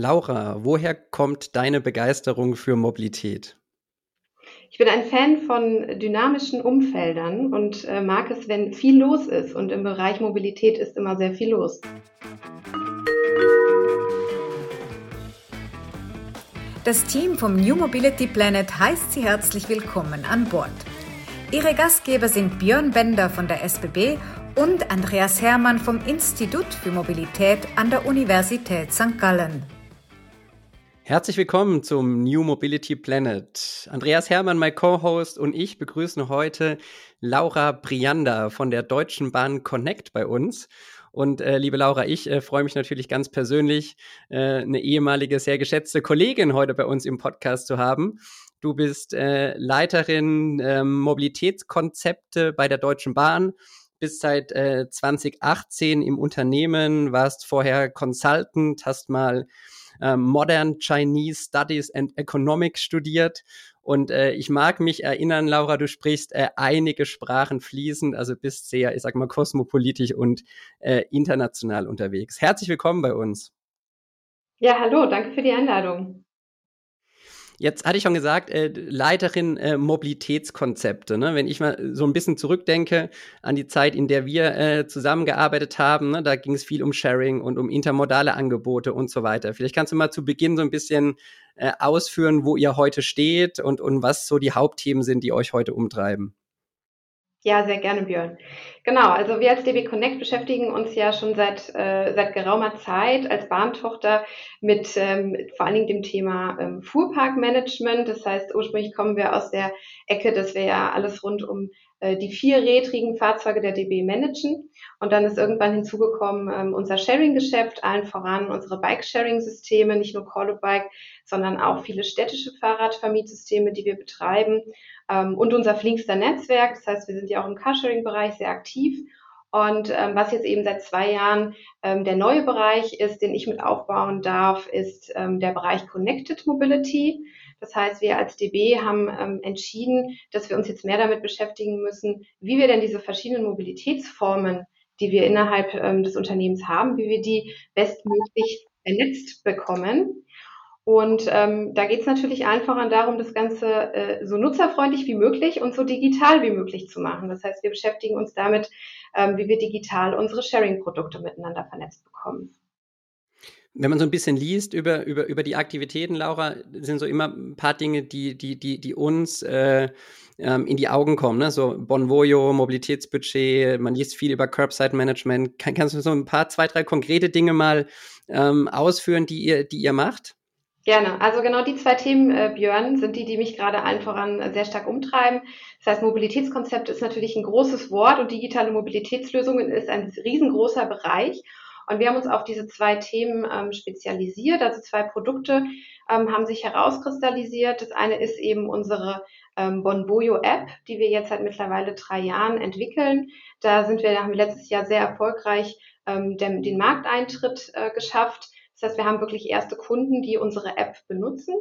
Laura, woher kommt deine Begeisterung für Mobilität? Ich bin ein Fan von dynamischen Umfeldern und äh, mag es, wenn viel los ist. Und im Bereich Mobilität ist immer sehr viel los. Das Team vom New Mobility Planet heißt Sie herzlich willkommen an Bord. Ihre Gastgeber sind Björn Bender von der SBB und Andreas Hermann vom Institut für Mobilität an der Universität St. Gallen. Herzlich willkommen zum New Mobility Planet. Andreas Hermann, mein Co-Host und ich begrüßen heute Laura Brianda von der Deutschen Bahn Connect bei uns. Und äh, liebe Laura, ich äh, freue mich natürlich ganz persönlich, äh, eine ehemalige, sehr geschätzte Kollegin heute bei uns im Podcast zu haben. Du bist äh, Leiterin ähm, Mobilitätskonzepte bei der Deutschen Bahn, bist seit äh, 2018 im Unternehmen, warst vorher Consultant, hast mal ähm, Modern Chinese Studies and Economics studiert. Und äh, ich mag mich erinnern, Laura, du sprichst äh, einige Sprachen fließend, also bist sehr, ich sag mal, kosmopolitisch und äh, international unterwegs. Herzlich willkommen bei uns. Ja, hallo, danke für die Einladung. Jetzt hatte ich schon gesagt, äh, Leiterin äh, Mobilitätskonzepte. Ne? Wenn ich mal so ein bisschen zurückdenke an die Zeit, in der wir äh, zusammengearbeitet haben, ne? da ging es viel um Sharing und um intermodale Angebote und so weiter. Vielleicht kannst du mal zu Beginn so ein bisschen äh, ausführen, wo ihr heute steht und, und was so die Hauptthemen sind, die euch heute umtreiben. Ja, sehr gerne, Björn. Genau, also wir als DB Connect beschäftigen uns ja schon seit, äh, seit geraumer Zeit als Bahntochter mit ähm, vor allen Dingen dem Thema ähm, Fuhrparkmanagement. Das heißt, ursprünglich kommen wir aus der Ecke, dass wir ja alles rund um die vierrädrigen Fahrzeuge der DB managen. Und dann ist irgendwann hinzugekommen ähm, unser Sharing-Geschäft, allen voran unsere Bike-Sharing-Systeme, nicht nur Call Bike, sondern auch viele städtische Fahrradvermietsysteme, die wir betreiben ähm, und unser flinkster Netzwerk. Das heißt, wir sind ja auch im Carsharing-Bereich sehr aktiv. Und ähm, was jetzt eben seit zwei Jahren ähm, der neue Bereich ist, den ich mit aufbauen darf, ist ähm, der Bereich Connected Mobility. Das heißt, wir als DB haben ähm, entschieden, dass wir uns jetzt mehr damit beschäftigen müssen, wie wir denn diese verschiedenen Mobilitätsformen, die wir innerhalb ähm, des Unternehmens haben, wie wir die bestmöglich vernetzt bekommen. Und ähm, da geht es natürlich einfach darum, das Ganze äh, so nutzerfreundlich wie möglich und so digital wie möglich zu machen. Das heißt, wir beschäftigen uns damit, ähm, wie wir digital unsere Sharing-Produkte miteinander vernetzt bekommen. Wenn man so ein bisschen liest über, über, über die Aktivitäten, Laura, sind so immer ein paar Dinge, die, die, die, die uns äh, ähm, in die Augen kommen. Ne? So Bonvoyo, Mobilitätsbudget, man liest viel über Curbside Management. Kann, kannst du so ein paar, zwei, drei konkrete Dinge mal ähm, ausführen, die ihr, die ihr macht? Gerne. Also genau die zwei Themen, äh, Björn, sind die, die mich gerade allen voran sehr stark umtreiben. Das heißt, Mobilitätskonzept ist natürlich ein großes Wort und digitale Mobilitätslösungen ist ein riesengroßer Bereich. Und wir haben uns auf diese zwei Themen ähm, spezialisiert. Also zwei Produkte ähm, haben sich herauskristallisiert. Das eine ist eben unsere ähm, Bonboyo App, die wir jetzt seit mittlerweile drei Jahren entwickeln. Da sind wir, haben wir letztes Jahr sehr erfolgreich ähm, den, den Markteintritt äh, geschafft das heißt, wir haben wirklich erste Kunden, die unsere App benutzen.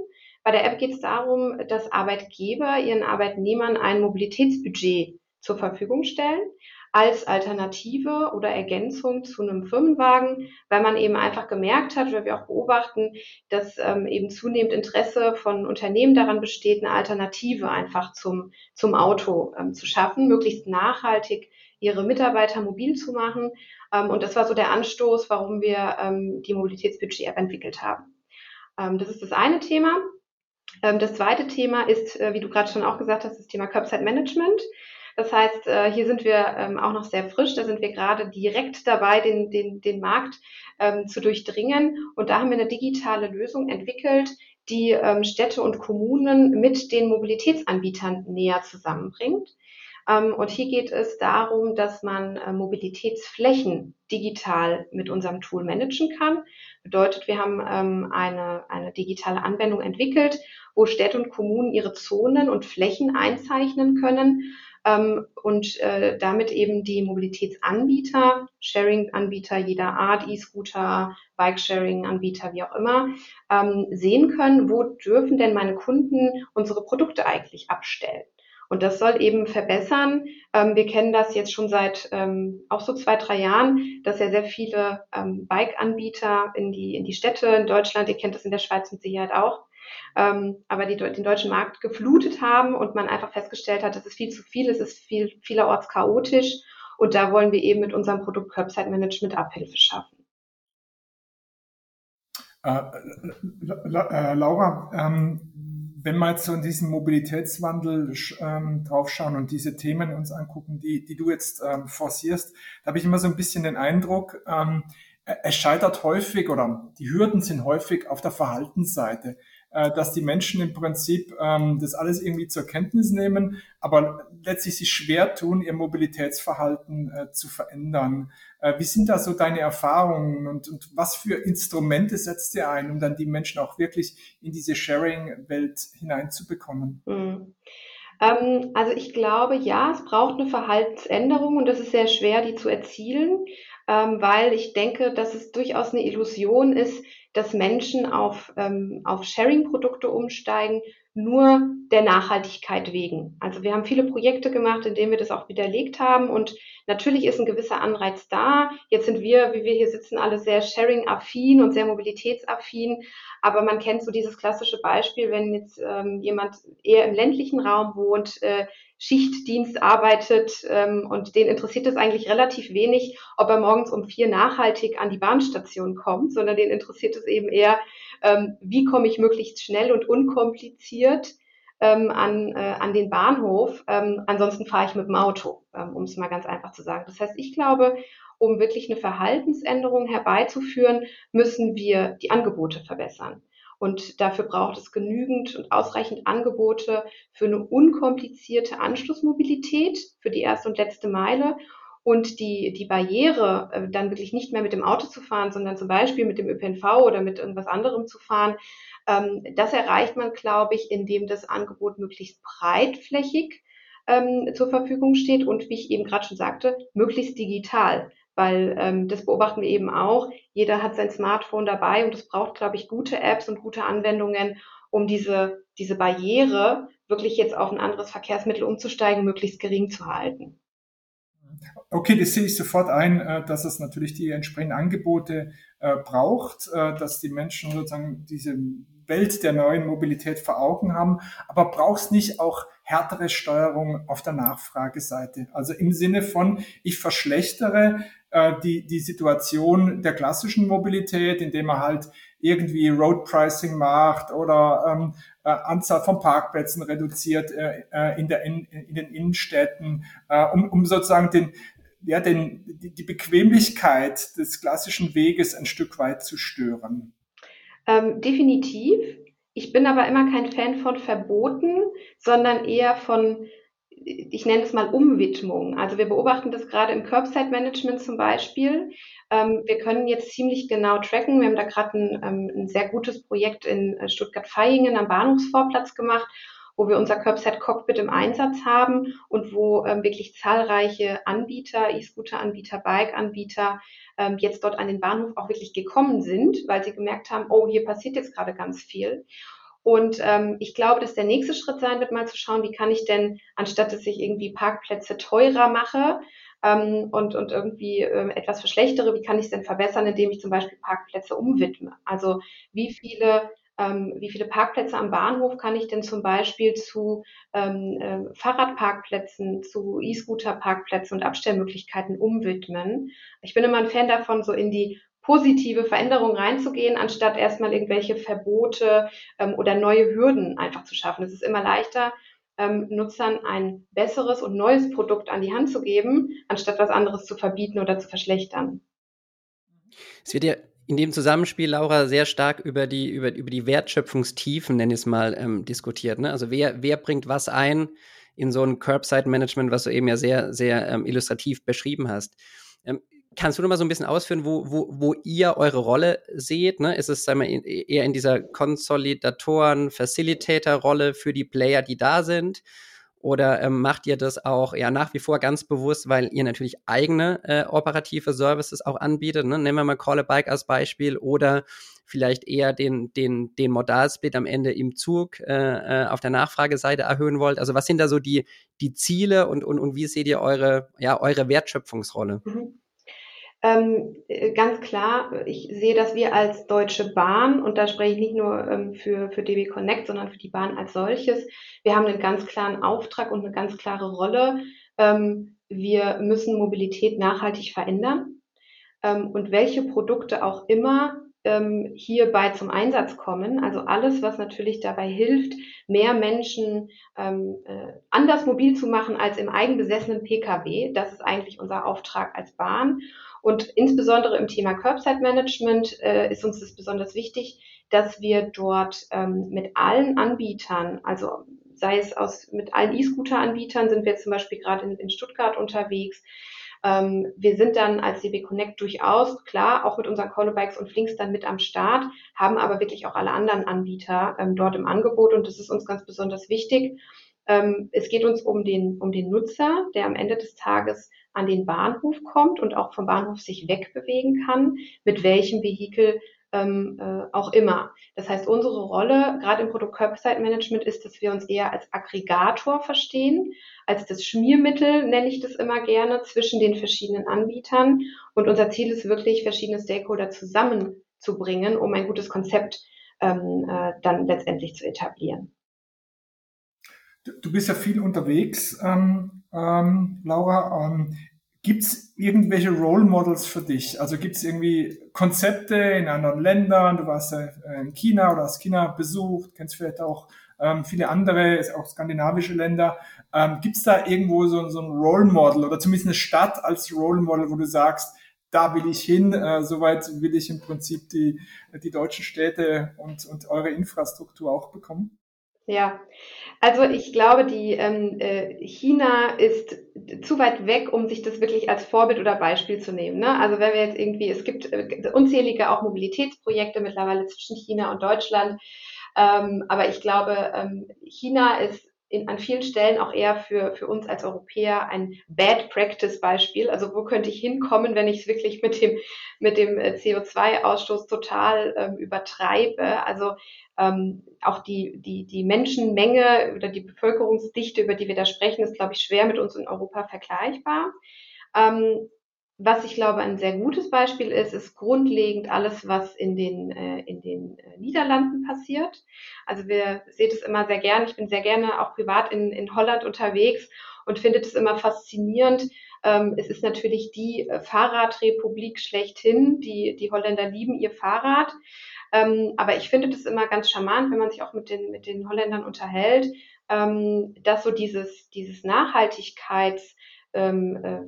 Bei der App geht es darum, dass Arbeitgeber ihren Arbeitnehmern ein Mobilitätsbudget zur Verfügung stellen als Alternative oder Ergänzung zu einem Firmenwagen, weil man eben einfach gemerkt hat, oder wir auch beobachten, dass ähm, eben zunehmend Interesse von Unternehmen daran besteht, eine Alternative einfach zum, zum Auto ähm, zu schaffen, möglichst nachhaltig ihre Mitarbeiter mobil zu machen. Ähm, und das war so der Anstoß, warum wir ähm, die Mobilitätsbudget-App entwickelt haben. Ähm, das ist das eine Thema. Ähm, das zweite Thema ist, äh, wie du gerade schon auch gesagt hast, das Thema Curbside Management. Das heißt, äh, hier sind wir ähm, auch noch sehr frisch. Da sind wir gerade direkt dabei, den, den, den Markt ähm, zu durchdringen. Und da haben wir eine digitale Lösung entwickelt, die ähm, Städte und Kommunen mit den Mobilitätsanbietern näher zusammenbringt. Ähm, und hier geht es darum, dass man äh, Mobilitätsflächen digital mit unserem Tool managen kann. Bedeutet, wir haben ähm, eine, eine digitale Anwendung entwickelt, wo Städte und Kommunen ihre Zonen und Flächen einzeichnen können und äh, damit eben die Mobilitätsanbieter, Sharing-Anbieter jeder Art, E-Scooter, Bike-Sharing-Anbieter, wie auch immer, sehen können, wo dürfen denn meine Kunden unsere Produkte eigentlich abstellen. Und das soll eben verbessern. Ähm, wir kennen das jetzt schon seit ähm, auch so zwei, drei Jahren, dass ja sehr viele ähm, Bike-Anbieter in die, in die Städte in Deutschland, ihr kennt das in der Schweiz mit Sicherheit auch, ähm, aber die den deutschen Markt geflutet haben und man einfach festgestellt hat, es ist viel zu viel, es ist viel, vielerorts chaotisch. Und da wollen wir eben mit unserem Produkt Curbside Management Abhilfe schaffen. Äh, äh, Laura, ähm, wenn wir jetzt so in diesen Mobilitätswandel ähm, draufschauen und diese Themen uns angucken, die, die du jetzt ähm, forcierst, da habe ich immer so ein bisschen den Eindruck, ähm, es scheitert häufig oder die Hürden sind häufig auf der Verhaltensseite. Äh, dass die Menschen im Prinzip ähm, das alles irgendwie zur Kenntnis nehmen, aber letztlich sich schwer tun, ihr Mobilitätsverhalten äh, zu verändern. Äh, wie sind da so deine Erfahrungen und, und was für Instrumente setzt ihr ein, um dann die Menschen auch wirklich in diese Sharing-Welt hineinzubekommen? Mhm. Ähm, also ich glaube, ja, es braucht eine Verhaltensänderung und es ist sehr schwer, die zu erzielen, ähm, weil ich denke, dass es durchaus eine Illusion ist, dass Menschen auf, ähm, auf Sharing-Produkte umsteigen, nur der Nachhaltigkeit wegen. Also wir haben viele Projekte gemacht, in denen wir das auch widerlegt haben und natürlich ist ein gewisser Anreiz da. Jetzt sind wir, wie wir hier sitzen, alle sehr sharing-affin und sehr mobilitätsaffin, aber man kennt so dieses klassische Beispiel, wenn jetzt ähm, jemand eher im ländlichen Raum wohnt, äh, Schichtdienst arbeitet ähm, und den interessiert es eigentlich relativ wenig, ob er morgens um vier nachhaltig an die Bahnstation kommt, sondern den interessiert es eben eher, ähm, wie komme ich möglichst schnell und unkompliziert ähm, an, äh, an den Bahnhof. Ähm, ansonsten fahre ich mit dem Auto, ähm, um es mal ganz einfach zu sagen. Das heißt, ich glaube, um wirklich eine Verhaltensänderung herbeizuführen, müssen wir die Angebote verbessern. Und dafür braucht es genügend und ausreichend Angebote für eine unkomplizierte Anschlussmobilität für die erste und letzte Meile. Und die, die Barriere, äh, dann wirklich nicht mehr mit dem Auto zu fahren, sondern zum Beispiel mit dem ÖPNV oder mit irgendwas anderem zu fahren, ähm, das erreicht man, glaube ich, indem das Angebot möglichst breitflächig ähm, zur Verfügung steht und, wie ich eben gerade schon sagte, möglichst digital weil ähm, das beobachten wir eben auch. Jeder hat sein Smartphone dabei und es braucht, glaube ich, gute Apps und gute Anwendungen, um diese, diese Barriere wirklich jetzt auf ein anderes Verkehrsmittel umzusteigen, möglichst gering zu halten. Okay, das sehe ich sofort ein, äh, dass es natürlich die entsprechenden Angebote äh, braucht, äh, dass die Menschen sozusagen diese Welt der neuen Mobilität vor Augen haben, aber brauchst nicht auch härtere Steuerung auf der Nachfrageseite. Also im Sinne von, ich verschlechtere äh, die, die Situation der klassischen Mobilität, indem man halt irgendwie Road Pricing macht oder ähm, äh, Anzahl von Parkplätzen reduziert äh, äh in, der, in, in den Innenstädten, äh, um, um sozusagen den, ja, den, die, Bequemlichkeit des klassischen Weges ein Stück weit zu stören. Ähm, definitiv. Ich bin aber immer kein Fan von Verboten, sondern eher von ich nenne es mal Umwidmung. Also wir beobachten das gerade im Curbside Management zum Beispiel. Ähm, wir können jetzt ziemlich genau tracken. Wir haben da gerade ein, ähm, ein, sehr gutes Projekt in äh, Stuttgart-Vaihingen am Bahnhofsvorplatz gemacht, wo wir unser Curbside Cockpit im Einsatz haben und wo ähm, wirklich zahlreiche Anbieter, E-Scooter-Anbieter, Bike-Anbieter ähm, jetzt dort an den Bahnhof auch wirklich gekommen sind, weil sie gemerkt haben, oh, hier passiert jetzt gerade ganz viel. Und ähm, ich glaube, dass der nächste Schritt sein wird, mal zu schauen, wie kann ich denn, anstatt dass ich irgendwie Parkplätze teurer mache ähm, und, und irgendwie ähm, etwas verschlechtere, wie kann ich es denn verbessern, indem ich zum Beispiel Parkplätze umwidme? Also wie viele ähm, wie viele Parkplätze am Bahnhof kann ich denn zum Beispiel zu ähm, äh, Fahrradparkplätzen, zu E-Scooter-Parkplätzen und Abstellmöglichkeiten umwidmen. Ich bin immer ein Fan davon, so in die positive Veränderung reinzugehen, anstatt erstmal irgendwelche Verbote ähm, oder neue Hürden einfach zu schaffen. Es ist immer leichter, ähm, Nutzern ein besseres und neues Produkt an die Hand zu geben, anstatt was anderes zu verbieten oder zu verschlechtern. Es wird ja in dem Zusammenspiel, Laura, sehr stark über die, über, über die Wertschöpfungstiefen, nenne ich es mal, ähm, diskutiert. Ne? Also wer, wer bringt was ein in so ein Curbside-Management, was du eben ja sehr, sehr ähm, illustrativ beschrieben hast. Ähm, Kannst du noch mal so ein bisschen ausführen, wo, wo, wo ihr eure Rolle seht? Ne? Ist es sagen wir, eher in dieser Konsolidatoren-Facilitator-Rolle für die Player, die da sind? Oder ähm, macht ihr das auch ja nach wie vor ganz bewusst, weil ihr natürlich eigene äh, operative Services auch anbietet? Ne? Nehmen wir mal Call a Bike als Beispiel oder vielleicht eher den, den, den Modalsplit am Ende im Zug äh, äh, auf der Nachfrageseite erhöhen wollt. Also was sind da so die, die Ziele und, und, und wie seht ihr eure, ja, eure Wertschöpfungsrolle? Mhm. Ähm, äh, ganz klar, ich sehe, dass wir als Deutsche Bahn, und da spreche ich nicht nur ähm, für, für DB Connect, sondern für die Bahn als solches, wir haben einen ganz klaren Auftrag und eine ganz klare Rolle. Ähm, wir müssen Mobilität nachhaltig verändern. Ähm, und welche Produkte auch immer ähm, hierbei zum Einsatz kommen, also alles, was natürlich dabei hilft, mehr Menschen ähm, äh, anders mobil zu machen als im eigenbesessenen Pkw, das ist eigentlich unser Auftrag als Bahn. Und insbesondere im Thema Curbside Management äh, ist uns das besonders wichtig, dass wir dort ähm, mit allen Anbietern, also sei es aus mit allen E-Scooter-Anbietern, sind wir zum Beispiel gerade in, in Stuttgart unterwegs. Ähm, wir sind dann als DB Connect durchaus klar auch mit unseren Callbikes und Flinks dann mit am Start, haben aber wirklich auch alle anderen Anbieter ähm, dort im Angebot und das ist uns ganz besonders wichtig. Ähm, es geht uns um den, um den Nutzer, der am Ende des Tages an den Bahnhof kommt und auch vom Bahnhof sich wegbewegen kann, mit welchem Vehikel ähm, äh, auch immer. Das heißt, unsere Rolle, gerade im Produkt Curbside Management, ist, dass wir uns eher als Aggregator verstehen, als das Schmiermittel, nenne ich das immer gerne, zwischen den verschiedenen Anbietern. Und unser Ziel ist wirklich, verschiedene Stakeholder zusammenzubringen, um ein gutes Konzept ähm, äh, dann letztendlich zu etablieren. Du bist ja viel unterwegs, ähm, ähm, Laura. Ähm, gibt es irgendwelche Role Models für dich? Also gibt es irgendwie Konzepte in anderen Ländern? Du warst ja in China oder hast China besucht, kennst vielleicht auch ähm, viele andere, auch skandinavische Länder. Ähm, gibt es da irgendwo so, so ein Role Model oder zumindest eine Stadt als Role Model, wo du sagst, da will ich hin, äh, soweit will ich im Prinzip die, die deutschen Städte und, und eure Infrastruktur auch bekommen? Ja, also ich glaube, die ähm, äh, China ist zu weit weg, um sich das wirklich als Vorbild oder Beispiel zu nehmen. Ne? Also wenn wir jetzt irgendwie, es gibt äh, unzählige auch Mobilitätsprojekte mittlerweile zwischen China und Deutschland, ähm, aber ich glaube, ähm, China ist in, an vielen Stellen auch eher für, für uns als Europäer ein Bad Practice Beispiel. Also wo könnte ich hinkommen, wenn ich es wirklich mit dem, mit dem äh, CO2-Ausstoß total ähm, übertreibe? Also ähm, auch die, die, die Menschenmenge oder die Bevölkerungsdichte, über die wir da sprechen, ist, glaube ich, schwer mit uns in Europa vergleichbar. Ähm, was ich glaube ein sehr gutes Beispiel ist, ist grundlegend alles, was in den, äh, in den äh, Niederlanden passiert. Also wir sehen es immer sehr gerne. Ich bin sehr gerne auch privat in, in Holland unterwegs und finde es immer faszinierend. Ähm, es ist natürlich die äh, Fahrradrepublik schlechthin. Die, die Holländer lieben ihr Fahrrad. Ähm, aber ich finde das immer ganz charmant, wenn man sich auch mit den, mit den Holländern unterhält, ähm, dass so dieses, dieses Nachhaltigkeits-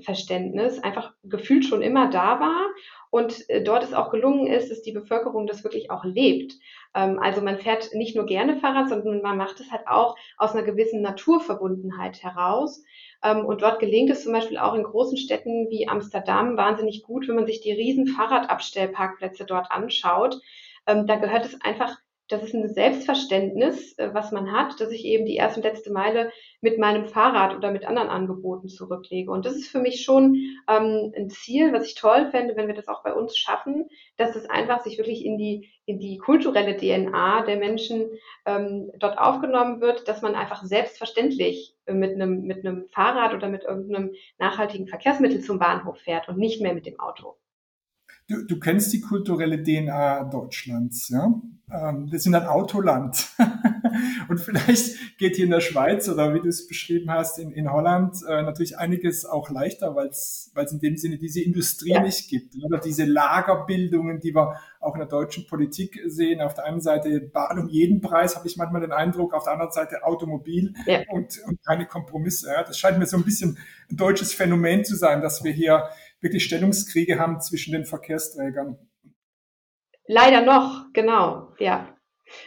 Verständnis einfach gefühlt schon immer da war und äh, dort es auch gelungen ist, dass die Bevölkerung das wirklich auch lebt. Ähm, also man fährt nicht nur gerne Fahrrad, sondern man macht es halt auch aus einer gewissen Naturverbundenheit heraus. Ähm, und dort gelingt es zum Beispiel auch in großen Städten wie Amsterdam wahnsinnig gut, wenn man sich die riesen Fahrradabstellparkplätze dort anschaut. Ähm, da gehört es einfach das ist ein Selbstverständnis, äh, was man hat, dass ich eben die erste und letzte Meile mit meinem Fahrrad oder mit anderen Angeboten zurücklege. Und das ist für mich schon ähm, ein Ziel, was ich toll fände, wenn wir das auch bei uns schaffen, dass es einfach sich wirklich in die, in die kulturelle DNA der Menschen ähm, dort aufgenommen wird, dass man einfach selbstverständlich mit einem, mit einem Fahrrad oder mit irgendeinem nachhaltigen Verkehrsmittel zum Bahnhof fährt und nicht mehr mit dem Auto. Du, du kennst die kulturelle DNA Deutschlands, ja? Ähm, wir sind ein Autoland. und vielleicht geht hier in der Schweiz oder wie du es beschrieben hast, in, in Holland äh, natürlich einiges auch leichter, weil es in dem Sinne diese Industrie ja. nicht gibt. Oder diese Lagerbildungen, die wir auch in der deutschen Politik sehen. Auf der einen Seite Bahn um jeden Preis, habe ich manchmal den Eindruck, auf der anderen Seite Automobil ja. und, und keine Kompromisse. Ja? Das scheint mir so ein bisschen ein deutsches Phänomen zu sein, dass wir hier wirklich Stellungskriege haben zwischen den Verkehrsträgern. Leider noch, genau, ja.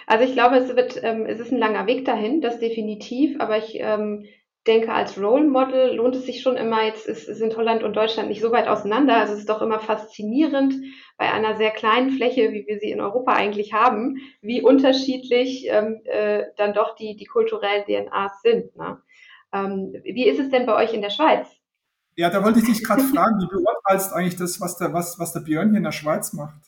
Also ich glaube, es wird, ähm, es ist ein langer Weg dahin, das definitiv, aber ich ähm, denke, als Role Model lohnt es sich schon immer, jetzt ist, sind Holland und Deutschland nicht so weit auseinander. Also es ist doch immer faszinierend bei einer sehr kleinen Fläche, wie wir sie in Europa eigentlich haben, wie unterschiedlich ähm, äh, dann doch die, die kulturellen DNAs sind. Ne? Ähm, wie ist es denn bei euch in der Schweiz? Ja, da wollte ich dich gerade fragen, wie beurteilst eigentlich das, was der, was, was der Björn hier in der Schweiz macht?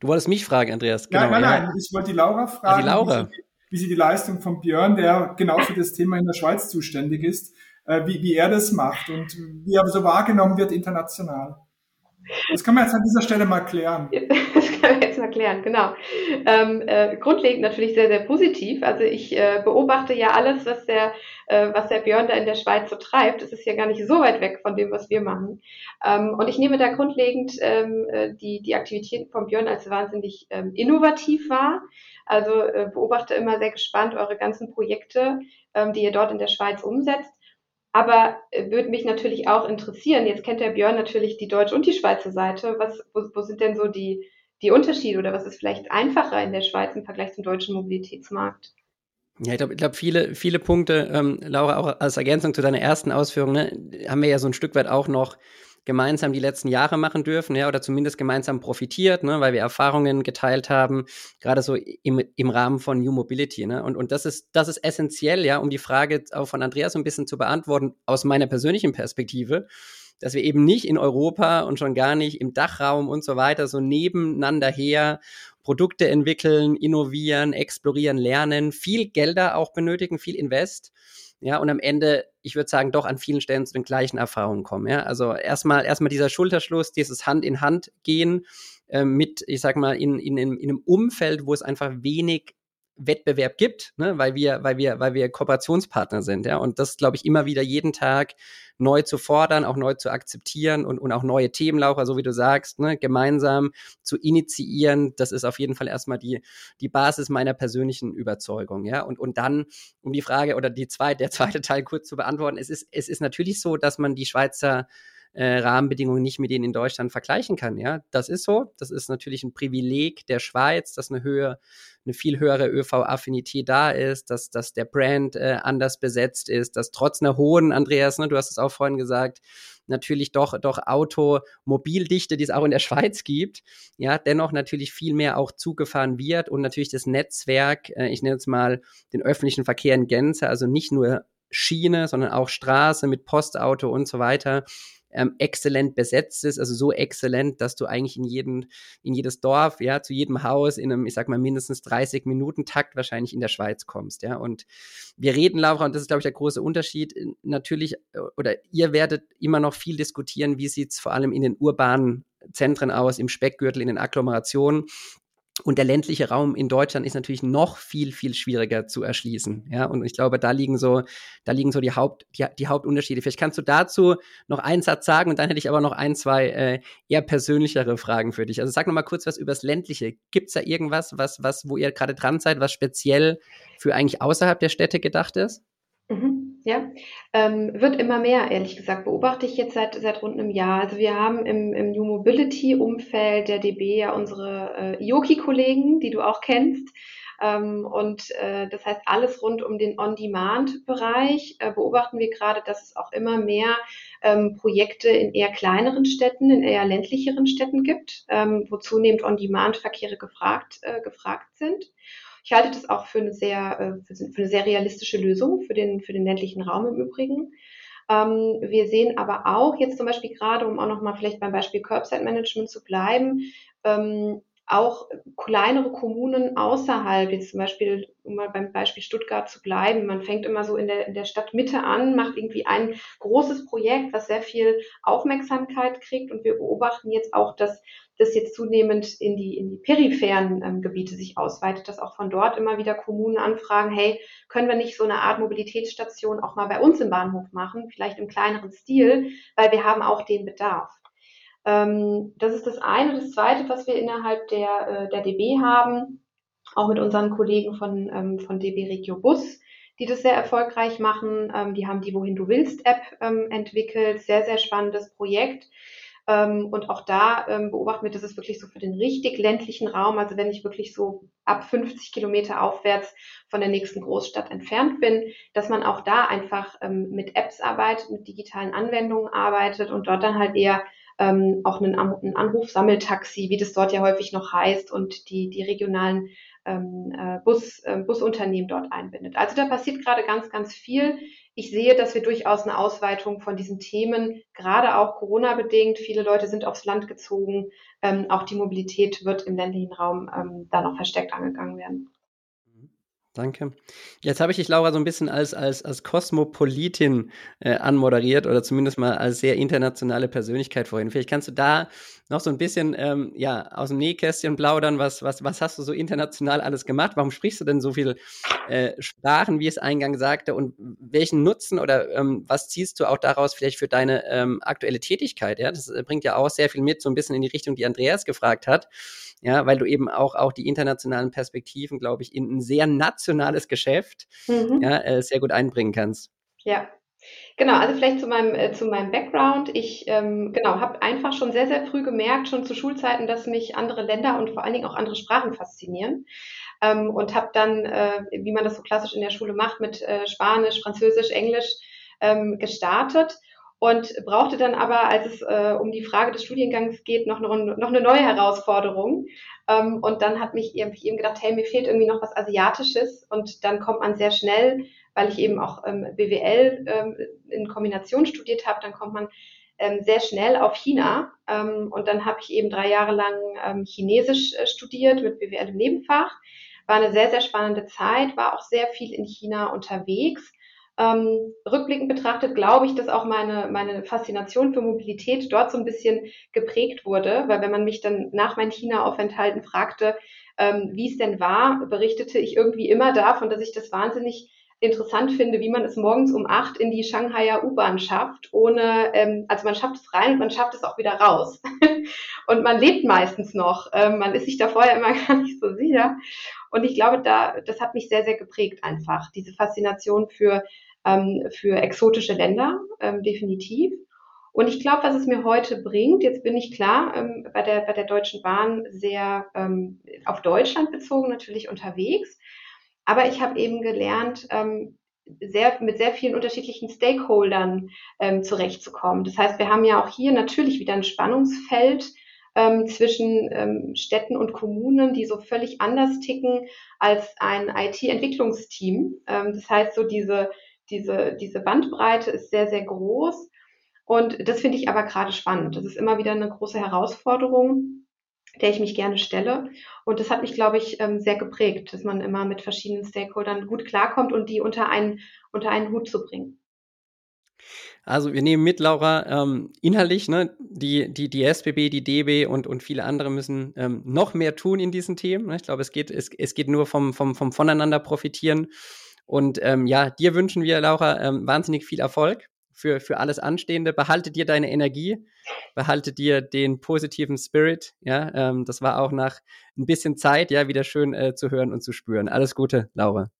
Du wolltest mich fragen, Andreas. Genau, nein, nein, ja. nein. Ich wollte die Laura fragen, ah, die Laura. Wie, sie, wie, sie, die Leistung von Björn, der genau für das Thema in der Schweiz zuständig ist, äh, wie, wie er das macht und wie er so wahrgenommen wird international. Das kann man jetzt an dieser Stelle mal klären. Das kann man jetzt mal klären, genau. Ähm, äh, grundlegend natürlich sehr, sehr positiv. Also ich äh, beobachte ja alles, was der, äh, was der Björn da in der Schweiz so treibt. Das ist ja gar nicht so weit weg von dem, was wir machen. Ähm, und ich nehme da grundlegend ähm, äh, die, die Aktivitäten von Björn als wahnsinnig ähm, innovativ wahr. Also äh, beobachte immer sehr gespannt eure ganzen Projekte, ähm, die ihr dort in der Schweiz umsetzt. Aber äh, würde mich natürlich auch interessieren, jetzt kennt der Björn natürlich die deutsche und die Schweizer Seite. Was, wo, wo sind denn so die, die Unterschiede oder was ist vielleicht einfacher in der Schweiz im Vergleich zum deutschen Mobilitätsmarkt? Ja, ich glaube, ich glaub, viele, viele Punkte, ähm, Laura, auch als Ergänzung zu deiner ersten Ausführung, ne, haben wir ja so ein Stück weit auch noch gemeinsam die letzten Jahre machen dürfen, ja, oder zumindest gemeinsam profitiert, ne, weil wir Erfahrungen geteilt haben, gerade so im, im Rahmen von New Mobility, ne. Und, und das ist, das ist essentiell, ja, um die Frage auch von Andreas so ein bisschen zu beantworten, aus meiner persönlichen Perspektive, dass wir eben nicht in Europa und schon gar nicht im Dachraum und so weiter so nebeneinander her Produkte entwickeln, innovieren, explorieren, lernen, viel Gelder auch benötigen, viel Invest ja, und am Ende, ich würde sagen, doch an vielen Stellen zu den gleichen Erfahrungen kommen, ja. Also erstmal, erstmal dieser Schulterschluss, dieses Hand in Hand gehen, äh, mit, ich sag mal, in, in, in einem Umfeld, wo es einfach wenig Wettbewerb gibt, ne, weil wir, weil wir, weil wir Kooperationspartner sind, ja. Und das, glaube ich, immer wieder jeden Tag neu zu fordern, auch neu zu akzeptieren und, und auch neue Themenlaucher, so wie du sagst, ne, gemeinsam zu initiieren. Das ist auf jeden Fall erstmal die, die Basis meiner persönlichen Überzeugung, ja. Und, und dann, um die Frage oder die zweite, der zweite Teil kurz zu beantworten, es ist, es ist natürlich so, dass man die Schweizer äh, Rahmenbedingungen nicht mit denen in Deutschland vergleichen kann. Ja, das ist so. Das ist natürlich ein Privileg der Schweiz, dass eine höhere, eine viel höhere ÖV-Affinität da ist, dass, dass der Brand äh, anders besetzt ist, dass trotz einer hohen, Andreas, ne, du hast es auch vorhin gesagt, natürlich doch, doch Automobildichte, die es auch in der Schweiz gibt, ja, dennoch natürlich viel mehr auch zugefahren wird und natürlich das Netzwerk, äh, ich nenne es mal den öffentlichen Verkehr in Gänze, also nicht nur Schiene, sondern auch Straße mit Postauto und so weiter, ähm, exzellent besetzt ist, also so exzellent, dass du eigentlich in jeden, in jedes Dorf, ja, zu jedem Haus in einem, ich sag mal, mindestens 30 Minuten Takt wahrscheinlich in der Schweiz kommst, ja. Und wir reden, Laura, und das ist, glaube ich, der große Unterschied, natürlich, äh, oder ihr werdet immer noch viel diskutieren, wie sieht's vor allem in den urbanen Zentren aus, im Speckgürtel, in den Agglomerationen. Und der ländliche Raum in Deutschland ist natürlich noch viel, viel schwieriger zu erschließen. Ja, und ich glaube, da liegen so, da liegen so die Haupt, die, die Hauptunterschiede. Vielleicht kannst du dazu noch einen Satz sagen und dann hätte ich aber noch ein, zwei äh, eher persönlichere Fragen für dich. Also sag noch mal kurz was übers Ländliche. Gibt's da irgendwas, was, was, wo ihr gerade dran seid, was speziell für eigentlich außerhalb der Städte gedacht ist? Mhm, ja, ähm, wird immer mehr, ehrlich gesagt, beobachte ich jetzt seit, seit rund einem Jahr. Also wir haben im, im New Mobility-Umfeld der DB ja unsere äh, Yoki-Kollegen, die du auch kennst. Ähm, und äh, das heißt, alles rund um den On-Demand-Bereich äh, beobachten wir gerade, dass es auch immer mehr ähm, Projekte in eher kleineren Städten, in eher ländlicheren Städten gibt, ähm, wo zunehmend On-Demand-Verkehre gefragt, äh, gefragt sind. Ich halte das auch für eine sehr, äh, für eine sehr realistische Lösung für den, für den ländlichen Raum im Übrigen. Ähm, wir sehen aber auch jetzt zum Beispiel gerade, um auch nochmal vielleicht beim Beispiel Curbside Management zu bleiben, ähm, auch kleinere Kommunen außerhalb, jetzt zum Beispiel, um mal beim Beispiel Stuttgart zu bleiben, man fängt immer so in der, in der Stadtmitte an, macht irgendwie ein großes Projekt, was sehr viel Aufmerksamkeit kriegt und wir beobachten jetzt auch, dass das jetzt zunehmend in die, in die peripheren ähm, Gebiete sich ausweitet, dass auch von dort immer wieder Kommunen anfragen, hey, können wir nicht so eine Art Mobilitätsstation auch mal bei uns im Bahnhof machen, vielleicht im kleineren Stil, weil wir haben auch den Bedarf. Ähm, das ist das eine. Das zweite, was wir innerhalb der, äh, der DB haben, auch mit unseren Kollegen von, ähm, von DB Regio Bus, die das sehr erfolgreich machen. Ähm, die haben die Wohin du willst App ähm, entwickelt. Sehr, sehr spannendes Projekt. Ähm, und auch da ähm, beobachten wir, dass es wirklich so für den richtig ländlichen Raum, also wenn ich wirklich so ab 50 Kilometer aufwärts von der nächsten Großstadt entfernt bin, dass man auch da einfach ähm, mit Apps arbeitet, mit digitalen Anwendungen arbeitet und dort dann halt eher ähm, auch einen, einen Anrufsammeltaxi, wie das dort ja häufig noch heißt, und die, die regionalen ähm, äh, Bus, äh, Busunternehmen dort einbindet. Also da passiert gerade ganz, ganz viel. Ich sehe, dass wir durchaus eine Ausweitung von diesen Themen, gerade auch Corona-bedingt, viele Leute sind aufs Land gezogen, ähm, auch die Mobilität wird im ländlichen Raum ähm, da noch verstärkt angegangen werden. Danke. Jetzt habe ich dich, Laura, so ein bisschen als, als, als Kosmopolitin äh, anmoderiert oder zumindest mal als sehr internationale Persönlichkeit vorhin. Vielleicht kannst du da noch so ein bisschen ähm, ja, aus dem Nähkästchen plaudern. Was, was, was hast du so international alles gemacht? Warum sprichst du denn so viele äh, Sprachen, wie es eingangs sagte? Und welchen Nutzen oder ähm, was ziehst du auch daraus vielleicht für deine ähm, aktuelle Tätigkeit? Ja? Das äh, bringt ja auch sehr viel mit, so ein bisschen in die Richtung, die Andreas gefragt hat. Ja, weil du eben auch, auch die internationalen Perspektiven, glaube ich, in ein sehr nationales Geschäft mhm. ja, äh, sehr gut einbringen kannst. Ja, Genau, also vielleicht zu meinem, äh, zu meinem Background. Ich ähm, genau, habe einfach schon sehr, sehr früh gemerkt, schon zu Schulzeiten, dass mich andere Länder und vor allen Dingen auch andere Sprachen faszinieren. Ähm, und habe dann, äh, wie man das so klassisch in der Schule macht, mit äh, Spanisch, Französisch, Englisch ähm, gestartet und brauchte dann aber, als es äh, um die Frage des Studiengangs geht, noch eine, noch eine neue Herausforderung. Ähm, und dann hat mich irgendwie eben gedacht, hey, mir fehlt irgendwie noch was Asiatisches und dann kommt man sehr schnell weil ich eben auch ähm, BWL ähm, in Kombination studiert habe, dann kommt man ähm, sehr schnell auf China. Ähm, und dann habe ich eben drei Jahre lang ähm, Chinesisch äh, studiert mit BWL im Nebenfach. War eine sehr, sehr spannende Zeit, war auch sehr viel in China unterwegs. Ähm, rückblickend betrachtet glaube ich, dass auch meine, meine Faszination für Mobilität dort so ein bisschen geprägt wurde, weil wenn man mich dann nach meinen China-Aufenthalten fragte, ähm, wie es denn war, berichtete ich irgendwie immer davon, dass ich das wahnsinnig interessant finde, wie man es morgens um acht in die Shanghaier U-Bahn schafft, ohne, ähm, also man schafft es rein und man schafft es auch wieder raus. und man lebt meistens noch. Ähm, man ist sich da vorher immer gar nicht so sicher. Und ich glaube, da, das hat mich sehr, sehr geprägt einfach, diese Faszination für, ähm, für exotische Länder, ähm, definitiv. Und ich glaube, was es mir heute bringt, jetzt bin ich klar ähm, bei, der, bei der Deutschen Bahn sehr ähm, auf Deutschland bezogen natürlich unterwegs. Aber ich habe eben gelernt, ähm, sehr, mit sehr vielen unterschiedlichen Stakeholdern ähm, zurechtzukommen. Das heißt, wir haben ja auch hier natürlich wieder ein Spannungsfeld ähm, zwischen ähm, Städten und Kommunen, die so völlig anders ticken als ein IT-Entwicklungsteam. Ähm, das heißt, so diese, diese, diese Bandbreite ist sehr, sehr groß. Und das finde ich aber gerade spannend. Das ist immer wieder eine große Herausforderung der ich mich gerne stelle. Und das hat mich, glaube ich, ähm, sehr geprägt, dass man immer mit verschiedenen Stakeholdern gut klarkommt und die unter einen, unter einen Hut zu bringen. Also wir nehmen mit, Laura, ähm, inhaltlich, ne, die, die, die SBB, die DB und, und viele andere müssen ähm, noch mehr tun in diesen Themen. Ne? Ich glaube, es geht, es, es geht nur vom, vom, vom Voneinander profitieren. Und ähm, ja, dir wünschen wir, Laura, ähm, wahnsinnig viel Erfolg für, für alles Anstehende. Behalte dir deine Energie, behalte dir den positiven Spirit. Ja, ähm, das war auch nach ein bisschen Zeit, ja, wieder schön äh, zu hören und zu spüren. Alles Gute, Laura.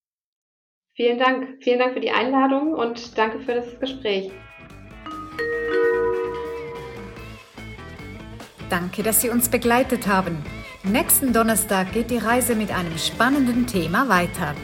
Vielen Dank. Vielen Dank für die Einladung und danke für das Gespräch. Danke, dass Sie uns begleitet haben. Nächsten Donnerstag geht die Reise mit einem spannenden Thema weiter.